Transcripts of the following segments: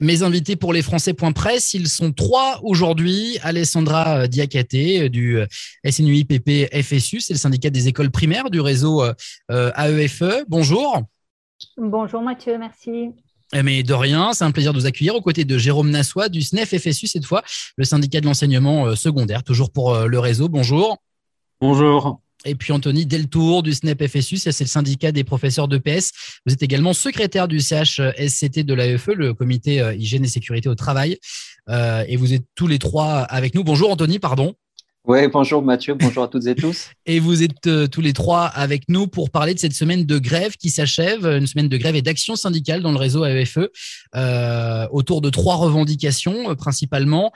Mes invités pour les Français.press, ils sont trois aujourd'hui. Alessandra Diakate du SNUIPP FSU, c'est le syndicat des écoles primaires du réseau AEFE. E. Bonjour. Bonjour Mathieu, merci. Eh, mais de rien, c'est un plaisir de vous accueillir aux côtés de Jérôme Nassois du SNEF FSU cette fois, le syndicat de l'enseignement euh, secondaire, toujours pour euh, le réseau. Bonjour. Bonjour. Et puis Anthony Deltour du SNEP FSU, c'est le syndicat des professeurs de PS. Vous êtes également secrétaire du CHSCT de l'AEFE, le comité euh, hygiène et sécurité au travail. et vous êtes tous les trois avec nous. Bonjour Anthony, pardon. Oui, bonjour Mathieu, bonjour à toutes et tous. et vous êtes euh, tous les trois avec nous pour parler de cette semaine de grève qui s'achève, une semaine de grève et d'action syndicale dans le réseau AEFE, euh, autour de trois revendications euh, principalement,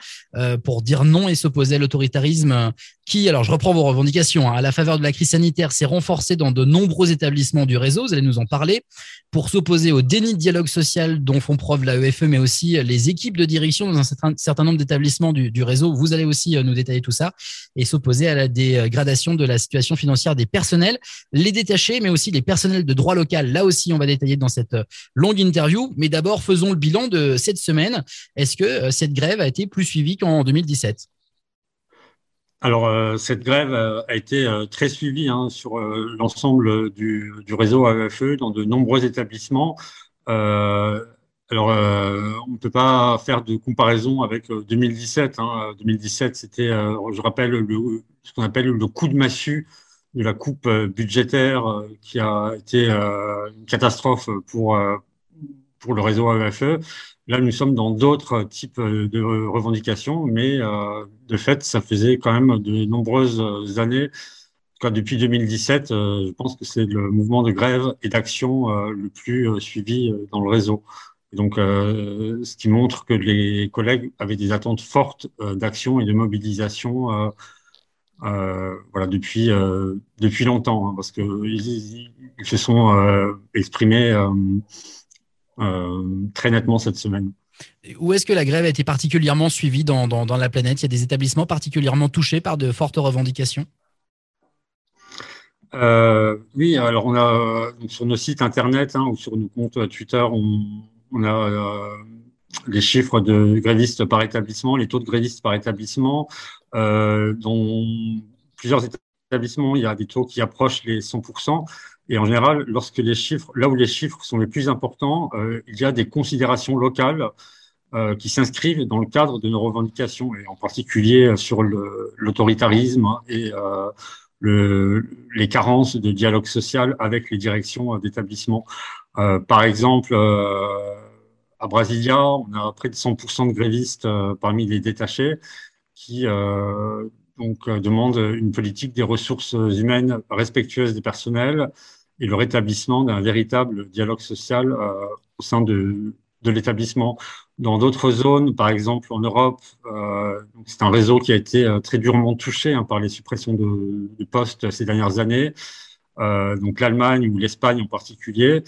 pour dire non et s'opposer à l'autoritarisme qui, alors je reprends vos revendications, hein, à la faveur de la crise sanitaire, s'est renforcé dans de nombreux établissements du réseau, vous allez nous en parler, pour s'opposer au déni de dialogue social dont font preuve l'AEFE, mais aussi les équipes de direction dans un certain, nombre d'établissements du réseau. Vous allez aussi nous détailler tout ça et s'opposer à la dégradation de la situation financière des personnels, les détachés, mais aussi les personnels de droit local. Là aussi, on va détailler dans cette longue interview. Mais d'abord, faisons le bilan de cette semaine. Est-ce que euh, cette grève a été plus suivie qu'en 2017 alors, euh, cette grève euh, a été très suivie hein, sur l'ensemble du, réseau AEFE dans de nombreux établissements. Alors, euh, on ne peut pas faire de comparaison avec 2017. Hein. 2017, c'était, euh, je rappelle, le, ce qu'on appelle le coup de massue de la coupe euh, budgétaire euh, qui a été une catastrophe pour, pour le réseau AEFE. Là, nous sommes dans d'autres types de revendications, mais de fait, ça faisait quand même de nombreuses années depuis 2017, je pense que c'est le mouvement de grève et d'action le plus suivi dans le réseau donc, euh, ce qui montre que les collègues avaient des attentes fortes euh, d'action et de mobilisation euh, voilà, depuis, depuis longtemps, hein, parce qu'ils ils se sont exprimés très nettement cette semaine. Où est-ce que la grève a été particulièrement suivie dans, dans, la planète? Il y a des établissements particulièrement touchés par de fortes revendications? Oui, alors on a sur nos sites internet hein, ou sur nos comptes Twitter, on, on a euh, les chiffres de grévistes par établissement, les taux de grévistes par établissement, euh, dont plusieurs établissements, il y a des taux qui approchent les 100%. Et en général, lorsque les chiffres, là où les chiffres sont les plus importants, euh, il y a des considérations locales qui s'inscrivent dans le cadre de nos revendications, et en particulier sur l'autoritarisme et le, les carences de dialogue social avec les directions d'établissement. Par exemple, à Brasilia, on a près de 100% de grévistes euh, parmi les détachés qui euh, donc euh, demandent une politique des ressources humaines respectueuse des personnels et le rétablissement d'un véritable dialogue social au sein de, de l'établissement. Dans d'autres zones, par exemple en Europe, euh, c'est un réseau qui a été très durement touché hein, par les suppressions de, de, postes ces dernières années. Euh, donc l'Allemagne ou l'Espagne en particulier.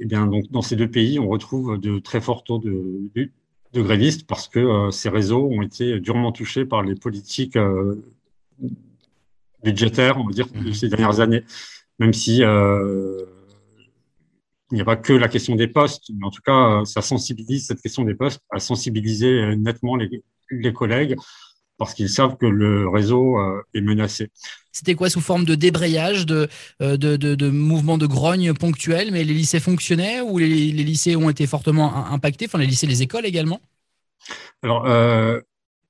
Eh bien, donc, dans ces deux pays, on retrouve de très forts taux de, de, grévistes parce que euh, ces réseaux ont été durement touchés par les politiques euh, budgétaires, on va dire, de mhm. ces dernières années. Même si euh, il n'y a pas que la question des postes, mais en tout cas, ça sensibilise cette question des postes à sensibiliser nettement les, les collègues parce qu'ils savent que le réseau euh, est menacé. C'était quoi sous forme de débrayage, de, euh, de, de, de mouvements de grogne ponctuels, mais les lycées fonctionnaient ou les, les, lycées ont été fortement impactés, enfin les lycées, les écoles également? Alors, euh,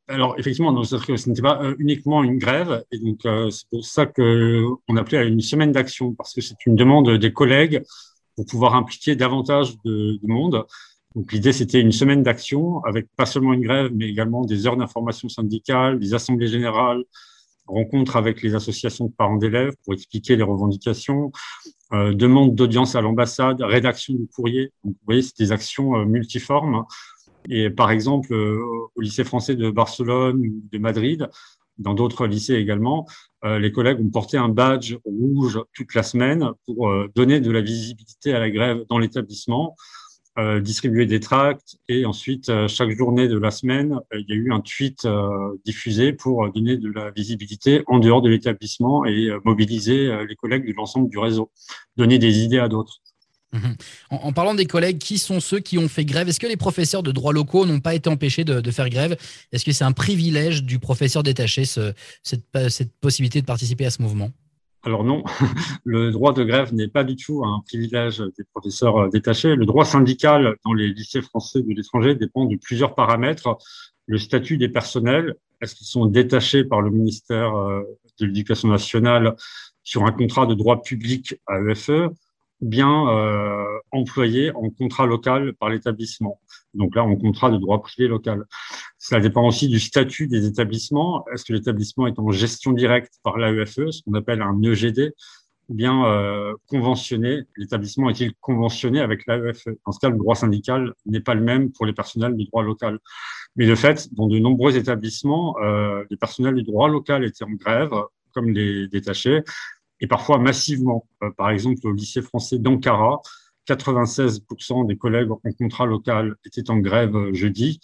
alors effectivement, ce n'était pas uniquement une grève, et donc c'est pour ça qu'on appelait à une semaine d'action, parce que c'est une demande des collègues pour pouvoir impliquer davantage de, de monde. Donc l'idée, c'était une semaine d'action avec pas seulement une grève, mais également des heures d'information syndicale, des assemblées générales, rencontres avec les associations de parents d'élèves pour expliquer les revendications, euh, demande d'audience à l'ambassade, rédaction du courrier. Donc vous voyez, c'est des actions euh, multiformes. Et par exemple, euh, au lycée français de Barcelone ou de Madrid, dans d'autres lycées également, euh, les collègues ont porté un badge rouge toute la semaine pour donner de la visibilité à la grève dans l'établissement. Euh, distribuer des tracts et ensuite euh, chaque journée de la semaine, euh, il y a eu un tweet diffusé pour donner de la visibilité en dehors de l'établissement et mobiliser les collègues de l'ensemble du réseau, donner des idées à d'autres. Mhm. En, parlant des collègues, qui sont ceux qui ont fait grève? Est-ce que les professeurs de droit locaux n'ont pas été empêchés de, faire grève? Est-ce que c'est un privilège du professeur détaché, cette, possibilité de participer à ce mouvement? Alors non, le droit de grève n'est pas du tout un privilège des professeurs euh, détachés. Le droit syndical dans les lycées français de l'étranger dépend de plusieurs paramètres. Le statut des personnels, est-ce qu'ils sont détachés par le ministère euh, de l'Éducation nationale sur un contrat de droit public à EFE bien euh, employé en contrat local par l'établissement? Donc là, en contrat de droit privé local. Ça dépend aussi du statut des établissements. Est-ce que l'établissement est en gestion directe par l'AEFE, ce qu'on appelle un EGD, ou bien euh, conventionné? L'établissement est-il conventionné avec l'AEFE? Dans ce cas, le droit syndical n'est pas le même pour les personnels du droit local. Mais de fait, dans de nombreux établissements, euh, les personnels du droit local étaient en grève, comme les détachés, et parfois massivement. Euh, par exemple, au lycée français d'Ankara, 96% des collègues en contrat local étaient en grève euh, jeudi,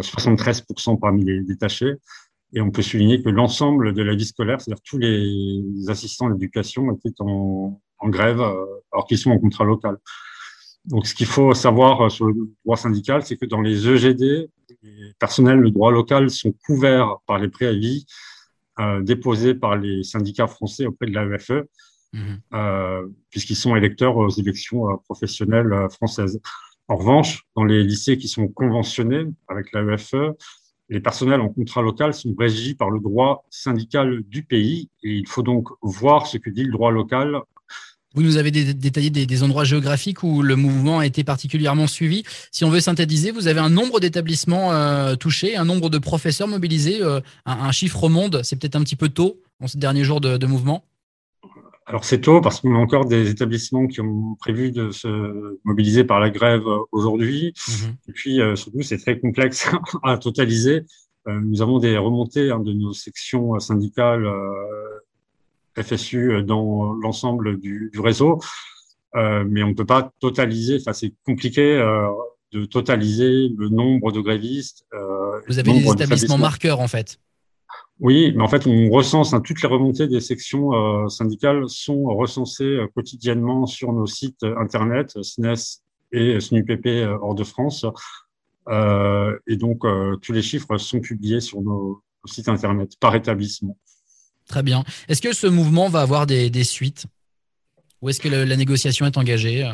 73% euh, parmi les détachés. Et on peut souligner que l'ensemble de la vie scolaire, c'est-à-dire tous les assistants d'éducation, étaient en, en grève alors qu'ils sont en contrat local. Donc, ce qu'il faut savoir sur le droit syndical, c'est que dans les EGD, les personnels de droit local sont couverts par les préavis euh, déposés par les syndicats français auprès de l'AEFE, euh, puisqu'ils sont électeurs aux élections euh, professionnelles françaises. En revanche, dans les lycées qui sont conventionnés avec l'AEFE, les personnels en contrat local sont régis par le droit syndical du pays et il faut donc voir ce que dit le droit local vous nous avez détaillé des, endroits géographiques où le mouvement a été particulièrement suivi. Si on veut synthétiser, vous avez un nombre d'établissements euh, touchés, un nombre de professeurs mobilisés, euh, un, chiffre au monde. C'est peut-être un petit peu tôt en ces derniers jours de, mouvement? Alors c'est tôt parce qu'on a encore des établissements qui ont prévu de se mobiliser par la grève aujourd'hui. Mhm. Et puis euh, surtout, c'est très complexe à totaliser. nous avons des remontées hein, de nos sections syndicales FSU dans l'ensemble du, du, réseau, euh, mais on ne peut pas totaliser. Enfin, c'est compliqué euh, de totaliser le nombre de grévistes. Euh, Vous avez des établissements marqueurs en fait. Oui, mais en fait, on recense hein, toutes les remontées des sections euh, syndicales sont recensées euh, quotidiennement sur nos sites internet SNES et SNUPP hors de France. et donc, tous les chiffres sont publiés sur nos sites internet par établissement. Très bien. Est-ce que ce mouvement va avoir des, suites? Ou est-ce que la négociation est engagée?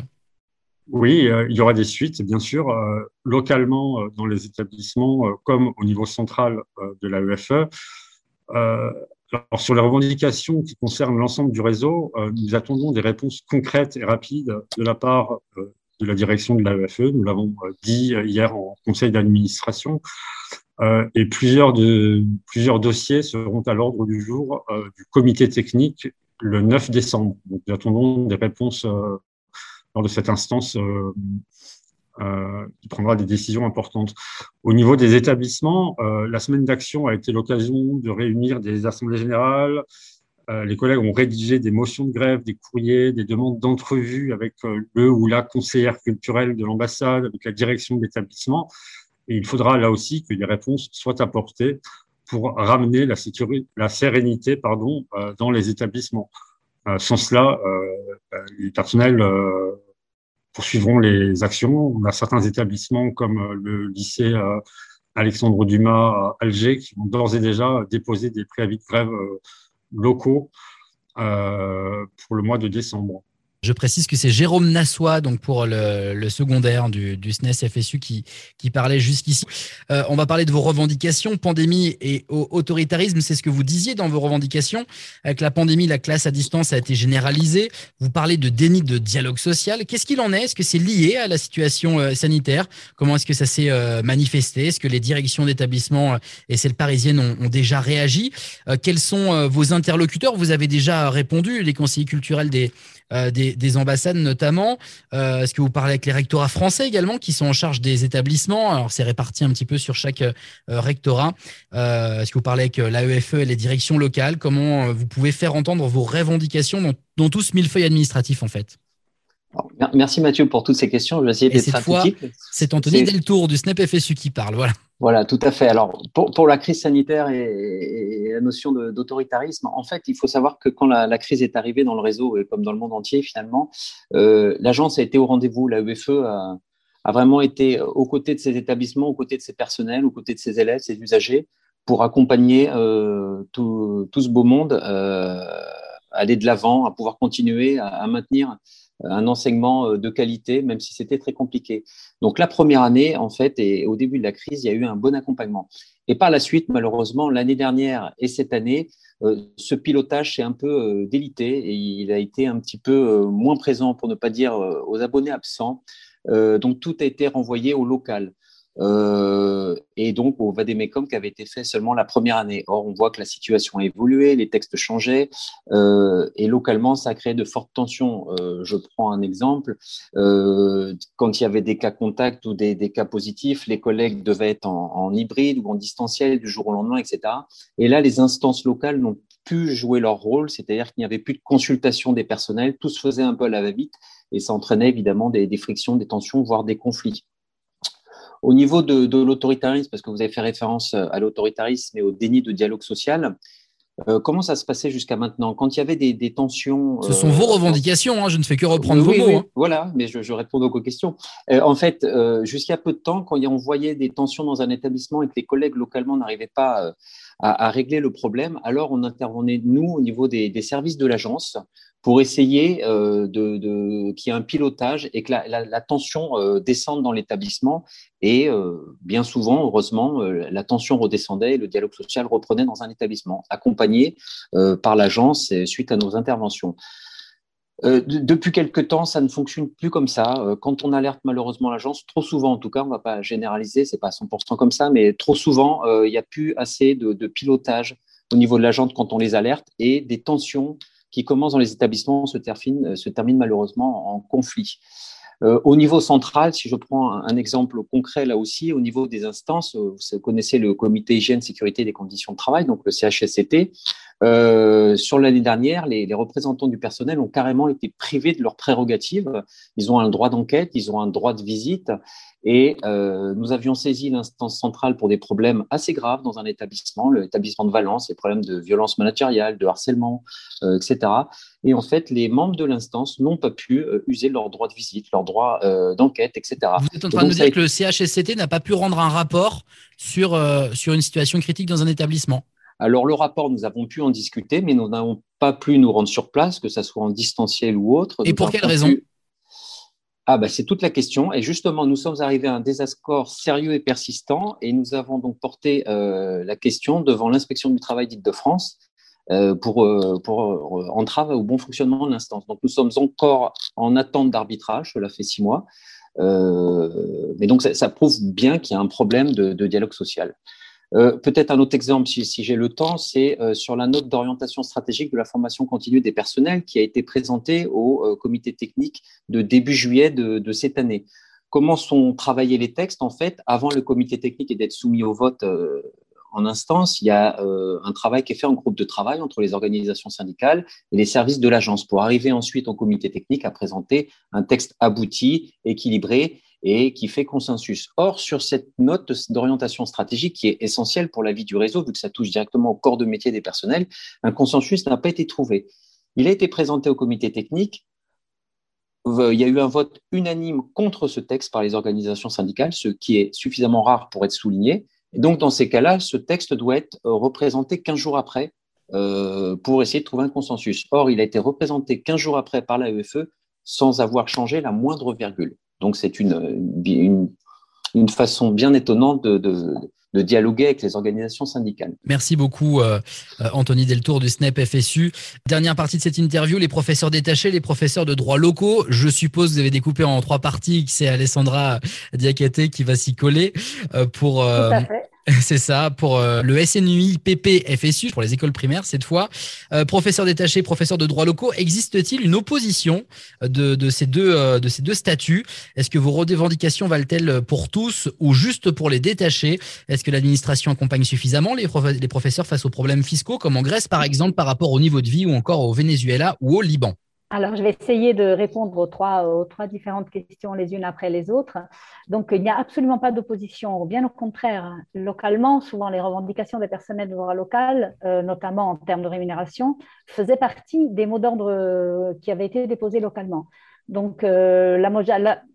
Oui, euh, il y aura des suites, bien sûr, euh, localement euh, dans les établissements comme au niveau central de l'AEFE. Alors, sur les revendications qui concernent l'ensemble du réseau, nous attendons des réponses concrètes et rapides de la part de la direction de l'AEFE. Nous l'avons dit hier en conseil d'administration. Euh, et plusieurs, de, plusieurs dossiers seront à l'ordre du jour euh, du comité technique le 9 décembre. Donc, nous attendons des réponses euh, lors de cette instance qui prendra des décisions importantes. Au niveau des établissements, la semaine d'action a été l'occasion de réunir des assemblées générales. les collègues ont rédigé des motions de grève, des courriers, des demandes d'entrevue avec le ou la conseillère culturelle de l'ambassade, avec la direction de l'établissement. Et il faudra là aussi que des réponses soient apportées pour ramener la, sécurité, la sérénité pardon, euh, dans les établissements. Euh, sans cela, euh, les personnels poursuivront les actions. On a certains établissements comme le lycée Alexandre Dumas à Alger qui ont d'ores et déjà déposé des préavis de grève locaux pour le mois de décembre. Je précise que c'est Jérôme Nassois, donc pour le, secondaire du, SNES FSU, qui, parlait jusqu'ici. Euh, on va parler de vos revendications, pandémie et autoritarisme. C'est ce que vous disiez dans vos revendications. Avec la pandémie, la classe à distance a été généralisée. Vous parlez de déni de dialogue social. Qu'est-ce qu'il en est? Est-ce que c'est lié à la situation euh, sanitaire? Comment est-ce que ça s'est euh, manifesté? Est-ce que les directions d'établissement et celles parisiennes ont, ont déjà réagi? Quels sont vos interlocuteurs? Vous avez déjà répondu, les conseillers culturels des des, ambassades notamment. Euh, est-ce que vous parlez avec les rectorats français également qui sont en charge des établissements? Alors c'est réparti un petit peu sur chaque euh, rectorat. Est-ce que vous parlez avec l'AEFE et les directions locales? Comment vous pouvez faire entendre vos revendications dans, dans tout ce millefeuille administratif en fait? Merci Mathieu pour toutes ces questions. Je vais essayer d'être C'est Anthony Deltour du SNEP FSU qui parle. Voilà. Voilà, tout à fait. Alors, pour, la crise sanitaire et, la notion d'autoritarisme, en fait, il faut savoir que quand la, crise est arrivée dans le réseau, et comme dans le monde entier, finalement, euh, l'agence a été au rendez-vous. La UFE a, vraiment été aux côtés de ses établissements, aux côtés de ses personnels, aux côtés de ses élèves, ses usagers, pour accompagner euh, tout, ce beau monde euh, aller de l'avant, à pouvoir continuer à maintenir un enseignement euh, de qualité, même si c'était très compliqué. Donc la première année, en fait, et au début de la crise, il y a eu un bon accompagnement. Et par la suite, malheureusement, l'année dernière et cette année, euh, ce pilotage s'est un peu euh, délité et il a été un petit peu moins présent, pour ne pas dire aux abonnés absents. donc tout a été renvoyé au local. Euh, et donc au Vademecum qui avait été fait seulement la première année. Or, on voit que la situation a évolué, les textes changeaient, euh, et localement, ça a créé de fortes tensions. Euh, je prends un exemple. quand il y avait des cas contacts ou des, cas positifs, les collègues devaient être en, hybride ou en distanciel du jour au lendemain, etc. Et là, les instances locales n'ont pu jouer leur rôle, c'est-à-dire qu'il n'y avait plus de consultation des personnels, tout se faisait un peu à la va-vite, et ça entraînait évidemment des frictions, des tensions, voire des conflits. Au niveau de, l'autoritarisme, parce que vous avez fait référence euh, à l'autoritarisme et au déni de dialogue social, euh, comment ça se passait jusqu'à maintenant? Quand il y avait des, tensions. Ce sont vos euh, revendications, hein, je ne fais que reprendre vos mots. Hein. Voilà, mais je, réponds donc aux questions. en fait, jusqu'à peu de temps, quand on voyait des tensions dans un établissement et que les collègues localement n'arrivaient pas à, régler le problème, alors on intervenait, nous, au niveau des services de l'agence, pour essayer euh, de, qu'il y ait un pilotage et que la, tension euh, descende dans l'établissement. Et euh, bien souvent, heureusement, la tension redescendait et le dialogue social reprenait dans un établissement, accompagné par l'agence suite à nos interventions. depuis quelque temps, ça ne fonctionne plus comme ça. Quand on alerte malheureusement l'agence, trop souvent en tout cas, on ne va pas généraliser, c'est pas 100% comme ça, mais trop souvent, il n'y a plus assez de, pilotage au niveau de l'agence quand on les alerte et des tensions qui commence dans les établissements se termine, euh, malheureusement en conflit. Euh, au niveau central, si je prends un, exemple concret là aussi, au niveau des instances, euh, vous connaissez le comité hygiène, sécurité des conditions de travail, donc le CHSCT. sur l'année dernière, les, représentants du personnel ont carrément été privés de leurs prérogatives. Ils ont un droit d'enquête, ils ont un droit de visite, et euh, nous avions saisi l'instance centrale pour des problèmes assez graves dans un établissement, l'établissement de Valence, les problèmes de violence managériale, de harcèlement, euh, etc. Et en fait, les membres de l'instance n'ont pas pu euh, user leur droit de visite, leur droit d'enquête, etc. Vous êtes en train de nous dire que le CHSCT n'a pas pu rendre un rapport sur, sur une situation critique dans un établissement alors, le rapport, nous avons pu en discuter, mais nous n'avons pas pu nous rendre sur place, que ce soit en distanciel ou autre. Et pour quelle raison? Ah bah, c'est toute la question. Et justement, nous sommes arrivés à un désaccord sérieux et persistant et nous avons donc porté euh, la question devant l'inspection du travail d'Île-de-France euh, pour, euh, pour entrave au bon fonctionnement de l'instance. Donc nous sommes encore en attente d'arbitrage, cela fait six mois. mais donc ça, prouve bien qu'il y a un problème de dialogue social. Euh, peut-être un autre exemple, si, j'ai le temps, c'est euh, sur la note d'orientation stratégique de la formation continue des personnels qui a été présentée au euh, comité technique de début juillet de, cette année. Comment sont travaillés les textes? En fait, avant le comité technique et d'être soumis au vote en instance, il y a un travail qui est fait en groupe de travail entre les organisations syndicales et les services de l'agence pour arriver ensuite au comité technique à présenter un texte abouti, équilibré et qui fait consensus. Or, sur cette note d'orientation stratégique qui est essentielle pour la vie du réseau, vu que ça touche directement au corps de métier des personnels, un consensus n'a pas été trouvé. Il a été présenté au comité technique. Euh, il y a eu un vote unanime contre ce texte par les organisations syndicales, ce qui est suffisamment rare pour être souligné. Et donc, dans ces cas-là, ce texte doit être euh, représenté 15 jours après euh, pour essayer de trouver un consensus. Or, il a été représenté 15 jours après par la EFE sans avoir changé la moindre virgule. Donc c'est une, une, façon bien étonnante de, dialoguer avec les organisations syndicales. Merci beaucoup, euh, euh, Anthony Deltour du SNEP FSU. Dernière partie de cette interview, les professeurs détachés, les professeurs de droit locaux. Je suppose que vous avez découpé en trois parties, que c'est Alessandra Diakate qui va s'y coller euh, pour, C'est ça, pour euh, le SNUI PP FSU, pour les écoles primaires cette fois. Euh, professeur détaché, professeur de droit locaux, existe-t-il une opposition de, ces, deux, euh, de ces deux statuts? Est-ce que vos revendications valent-elles pour tous ou juste pour les détachés? Est-ce que l'administration accompagne suffisamment les, professeurs face aux problèmes fiscaux, comme en Grèce par exemple, par rapport au niveau de vie ou encore au Venezuela ou au Liban? Alors, je vais essayer de répondre aux trois, différentes questions les unes après les autres. Donc, il n'y a absolument pas d'opposition, bien au contraire. Localement, souvent, les revendications des personnels de droit local, euh, notamment en termes de rémunération, faisaient partie des mots d'ordre euh, qui avaient été déposés localement. Donc, euh,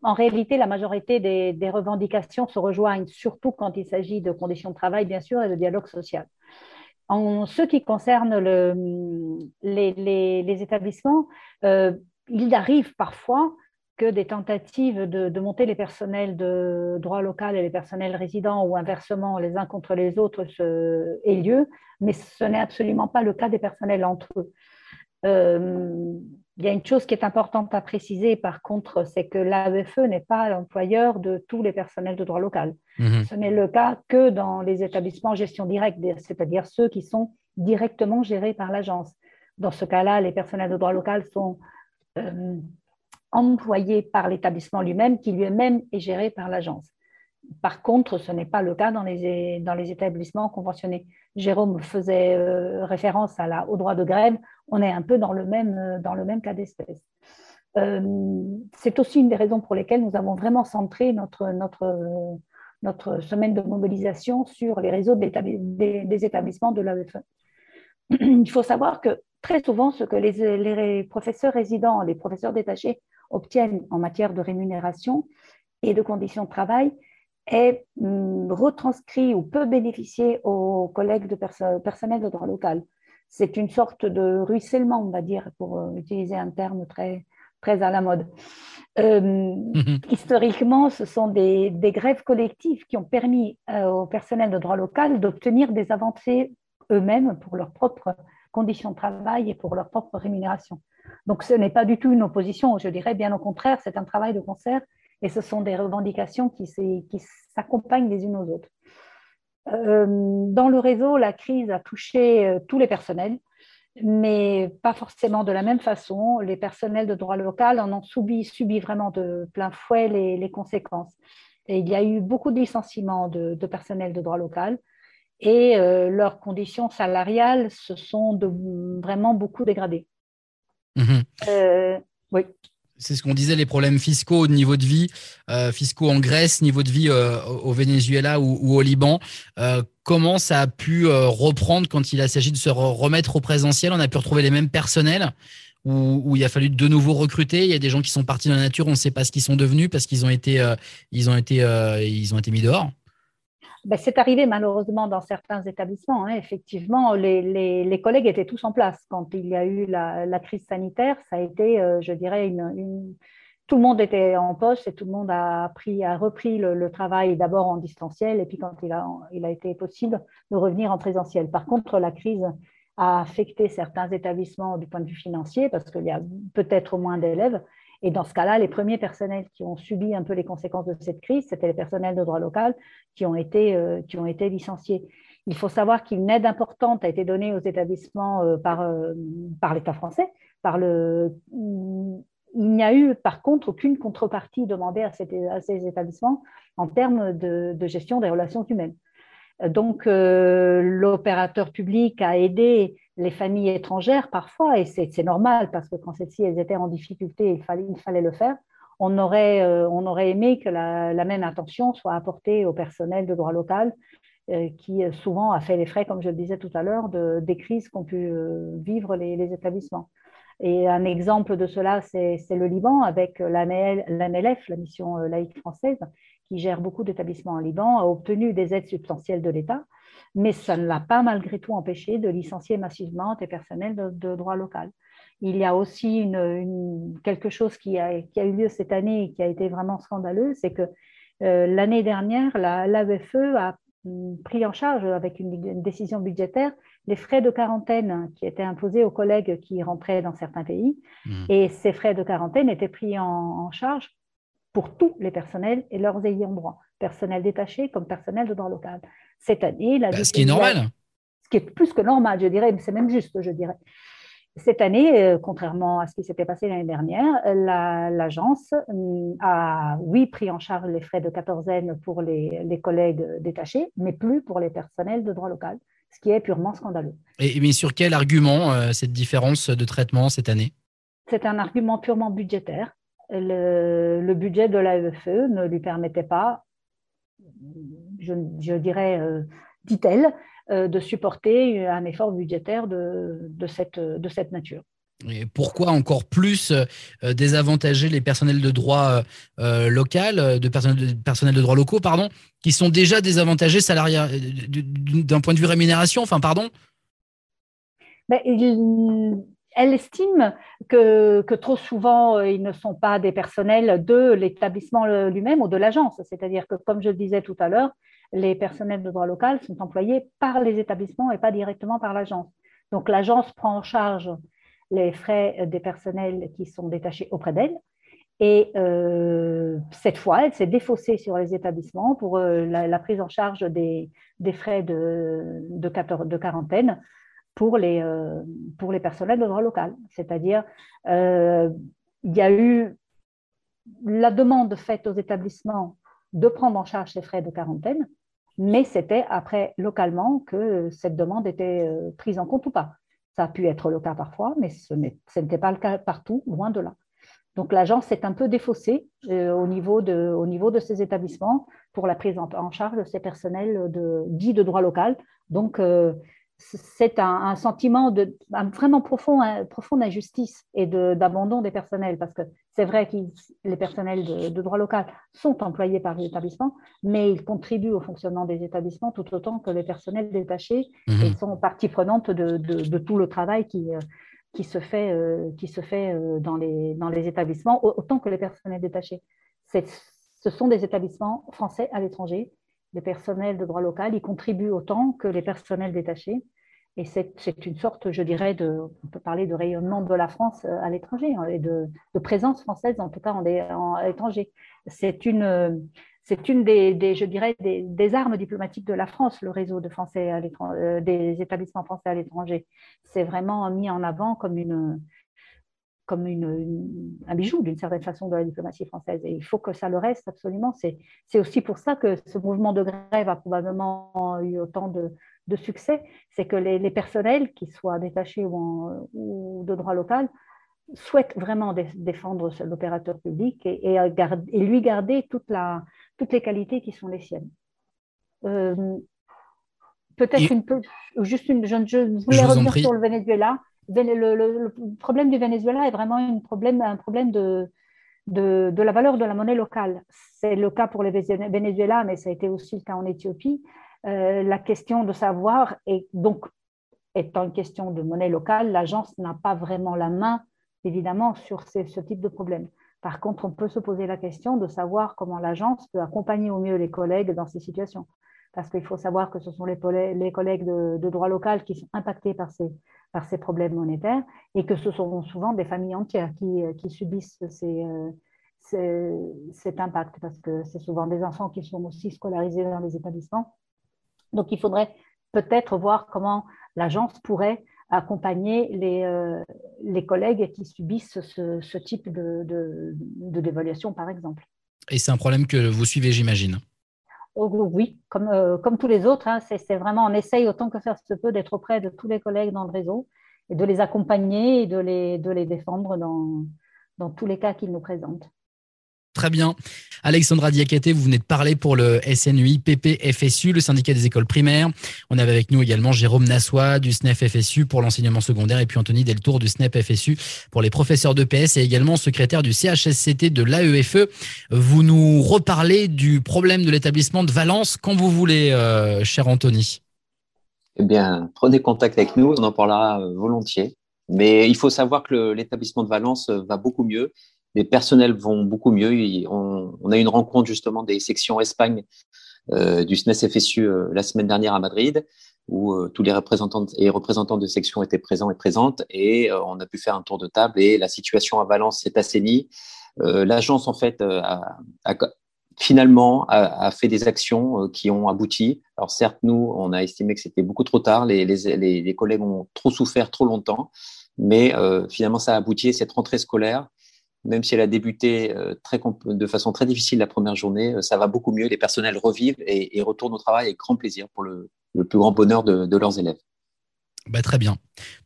en réalité, la majorité des, revendications se rejoignent, surtout quand il s'agit de conditions de travail, bien sûr, et de dialogue social. En ce qui concerne les, établissements, euh, il arrive parfois que des tentatives de, monter les personnels de droit local et les personnels résidents ou inversement les uns contre les autres aient lieu, mais ce n'est absolument pas le cas des personnels entre eux. Euh, il y a une chose qui est importante à préciser, par contre, c'est que l'AEFE n'est pas l'employeur de tous les personnels de droit local. Mhm. Ce n'est le cas que dans les établissements en gestion directe, c'est-à-dire ceux qui sont directement gérés par l'agence. Dans ce cas-là, les personnels de droit local sont euh, employés par l'établissement lui-même, qui lui-même est géré par l'agence. Par contre, ce n'est pas le cas dans les, dans les établissements conventionnés. Jérôme faisait euh, référence à la, au droit de grève. On est un peu dans le même, euh, cas d'espèce. Euh, c'est aussi une des raisons pour lesquelles nous avons vraiment centré notre, notre, semaine de mobilisation sur les réseaux des, établissements de l'AEFE. Il faut savoir que très souvent, ce que les, les professeurs résidents, les professeurs détachés obtiennent en matière de rémunération et de conditions de travail, est hum, retranscrit ou peut bénéficier aux collègues de personnel de droit local. C'est une sorte de ruissellement, on va dire, pour euh, utiliser un terme très, très à la mode. Hum, mhm. Historiquement, ce sont des, des, grèves collectives qui ont permis euh, au personnel de droit local d'obtenir des avancées eux-mêmes pour leurs propres conditions de travail et pour leur propre rémunération. Donc ce n'est pas du tout une opposition, je dirais bien au contraire, c'est un travail de concert et ce sont des revendications qui s'accompagnent les unes aux autres. Euh, dans le réseau, la crise a touché euh, tous les personnels, mais pas forcément de la même façon. Les personnels de droit local en ont subi, subi vraiment de plein fouet les, conséquences. Et il y a eu beaucoup de licenciements de, personnel de droit local et euh, leurs conditions salariales se sont de, vraiment beaucoup dégradées. Mmh oui c'est ce qu'on disait, les problèmes fiscaux au niveau de vie, euh, fiscaux en Grèce, niveau de vie euh, au Venezuela ou, au Liban. Euh, comment ça a pu reprendre quand il a s'agit de se remettre au présentiel? On a pu retrouver les mêmes personnels où, il a fallu de nouveau recruter? Il y a des gens qui sont partis dans la nature, on ne sait pas ce qu'ils sont devenus parce qu'ils ont été, ils ont été mis dehors. Ben, c'est arrivé malheureusement dans certains établissements. Hein. Effectivement, les, collègues étaient tous en place quand il y a eu la, crise sanitaire. Ça a été, euh, je dirais, une, tout le monde était en poste et tout le monde a, pris, a repris le, travail d'abord en distanciel et puis quand il a été possible de revenir en présentiel. Par contre, la crise a affecté certains établissements du point de vue financier parce qu'il y a peut-être moins d'élèves et dans ce cas-là, les premiers personnels qui ont subi un peu les conséquences de cette crise, c'était les personnels de droit local qui ont été, euh, qui ont été licenciés. Il faut savoir qu'une aide importante a été donnée aux établissements euh, par, euh, par l'État français. Par le... Il n'y a eu, par contre, aucune contrepartie demandée à, ces établissements en termes de, de, gestion des relations humaines. Donc, l'opérateur public a aidé les familles étrangères parfois, et c'est normal parce que quand celles-ci elles étaient en difficulté, il fallait, le faire. On aurait, euh, on aurait aimé que la, même attention soit apportée au personnel de droit local euh, qui euh, souvent a fait les frais, comme je le disais tout à l'heure, de, des crises qu'ont pu vivre les, établissements. Et un exemple de cela, c'est le Liban avec l'AMLF, la mission laïque française, qui gère beaucoup d'établissements en Liban, a obtenu des aides substantielles de l'État mais ça ne l'a pas malgré tout empêché de licencier massivement des personnels de, droit local. Il y a aussi une, quelque chose qui a, qui a, eu lieu cette année et qui a été vraiment scandaleux, c'est que euh, l'année dernière, l'AEFE a hum, pris en charge avec une, décision budgétaire les frais de quarantaine qui étaient imposés aux collègues qui rentraient dans certains pays. Mmh. Et ces frais de quarantaine étaient pris en, en charge pour tous les personnels et leurs ayants droit, personnel détaché comme personnel de droit local cette année. La bah, ce qui est normal. Ce qui est plus que normal, je dirais, c'est même juste, je dirais. Cette année, euh, contrairement à ce qui s'était passé l'année dernière, l'agence euh, a, oui, pris en charge les frais de quatorzaine pour les, collègues détachés, mais plus pour les personnels de droit local, ce qui est purement scandaleux. Et, mais sur quel argument euh, cette différence de traitement cette année? C'est un argument purement budgétaire. Le, budget de l'AEFE ne lui permettait pas, je, dirais, euh, dit-elle, euh, de supporter un effort budgétaire de, cette, de cette nature. Et pourquoi encore plus euh, désavantager les personnels de droit local, de personnels, de droit locaux, pardon, qui sont déjà désavantagés salariés d'un point de vue rémunération, enfin pardon? Ben, elle estime que, trop souvent, euh, ils ne sont pas des personnels de l'établissement lui-même ou de l'agence. C'est-à-dire que, comme je le disais tout à l'heure, les personnels de droit local sont employés par les établissements et pas directement par l'agence. Donc, l'agence prend en charge les frais des personnels qui sont détachés auprès d'elle. Et euh, cette fois, elle s'est défaussée sur les établissements pour euh, la, prise en charge des, frais de quarantaine pour les, euh, pour les personnels de droit local. C'est-à-dire, euh, il y a eu la demande faite aux établissements de prendre en charge ces frais de quarantaine, mais c'était après localement que cette demande était euh, prise en compte ou pas. Ça a pu être le cas parfois, mais ce n'était pas le cas partout, loin de là. Donc l'agence s'est un peu défaussée au, niveau de, au niveau de ces établissements pour la prise en, charge de ces personnels de, dits de droit local. Donc c'est un, sentiment de vraiment profond, profond d'injustice et d'abandon des personnels, parce que c'est vrai que les personnels de, droit local sont employés par les établissements, mais ils contribuent au fonctionnement des établissements tout autant que les personnels détachés mmh. et sont partie prenante de, tout le travail qui, euh, qui se fait, euh, qui se fait euh, dans, les, dans les établissements, autant que les personnels détachés. Ce sont des établissements français à l'étranger les personnels de droit local, ils contribuent autant que les personnels détachés. Et c'est une sorte, je dirais, de, on peut parler de rayonnement de la France euh, à l'étranger hein, et de, présence française, en tout cas en, à l'étranger. C'est une, c'est une des, je dirais, des, armes diplomatiques de la France, le réseau de Français à euh, des établissements français à l'étranger. C'est vraiment mis en avant comme une, comme une, un bijou d'une certaine façon de la diplomatie française. Et il faut que ça le reste absolument. C'est aussi pour ça que ce mouvement de grève a probablement eu autant de, de succès. C'est que les, personnels, qu'ils soient détachés ou, ou, de droit local, souhaitent vraiment défendre l'opérateur public et, et, lui garder toute la, toutes les qualités qui sont les siennes. Euh, peut-être une juste une, je, je voulais revenir sur le Venezuela le, problème du Venezuela est vraiment un problème, un problème de, de, la valeur de la monnaie locale. C'est le cas pour le Venezuela, mais ça a été aussi le cas en Éthiopie. Euh, la question de savoir, et donc étant une question de monnaie locale, l'agence n'a pas vraiment la main, évidemment, sur ce type de problème. Par contre, on peut se poser la question de savoir comment l'agence peut accompagner au mieux les collègues dans ces situations. Parce qu'il faut savoir que ce sont les, les collègues de, droit local qui sont impactés par ces, par ces problèmes monétaires et que ce sont souvent des familles entières qui, euh, qui subissent euh, cet impact parce que c'est souvent des enfants qui sont aussi scolarisés dans les établissements. Donc il faudrait peut-être voir comment l'agence pourrait accompagner les, euh, les collègues qui subissent ce, type de dévaluation, par exemple. Et c'est un problème que vous suivez, j'imagine. Oh, oui, comme, euh, comme tous les autres, hein, c'est vraiment, on essaye autant que faire se peut d'être auprès de tous les collègues dans le réseau et de les accompagner et de les, de les défendre dans, dans tous les cas qu'ils nous présentent. Très bien. Alexandra Diakate, vous venez de parler pour le SNUI PPFSU, le syndicat des écoles primaires. On avait avec nous également Jérôme Nassois du SNEF FSU pour l'enseignement secondaire et puis Anthony Deltour du SNEP FSU pour les professeurs de PS et également secrétaire du CHSCT de l'AEFE. Vous nous reparlez du problème de l'établissement de Valence quand vous voulez, euh, cher Anthony. Eh bien, prenez contact avec nous, on en parlera euh, volontiers. Mais il faut savoir que l'établissement de Valence euh, va beaucoup mieux les personnels vont beaucoup mieux. On, a eu une rencontre justement des sections Espagne euh, du SNES FSU euh, la semaine dernière à Madrid, où euh, tous les représentants et représentants de sections étaient présents et présentes, et on a pu faire un tour de table. Et la situation à Valence s'est assainie. L'agence en fait a, finalement a, fait des actions qui ont abouti. Alors certes, nous, on a estimé que c'était beaucoup trop tard. Les, les, les, collègues ont trop souffert trop longtemps, mais finalement ça a abouti. Cette rentrée scolaire même si elle a débuté euh, de façon très difficile la première journée, euh, ça va beaucoup mieux. Les personnels revivent et, retournent au travail avec grand plaisir pour le, plus grand bonheur de, leurs élèves. Bah, très bien.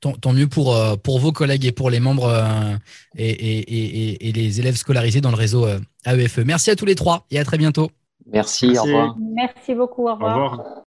Tant, mieux euh, pour, vos collègues et pour les membres et, les élèves scolarisés dans le réseau AEFE. Merci à tous les trois et à très bientôt. Merci, Merci. Merci beaucoup, Au revoir.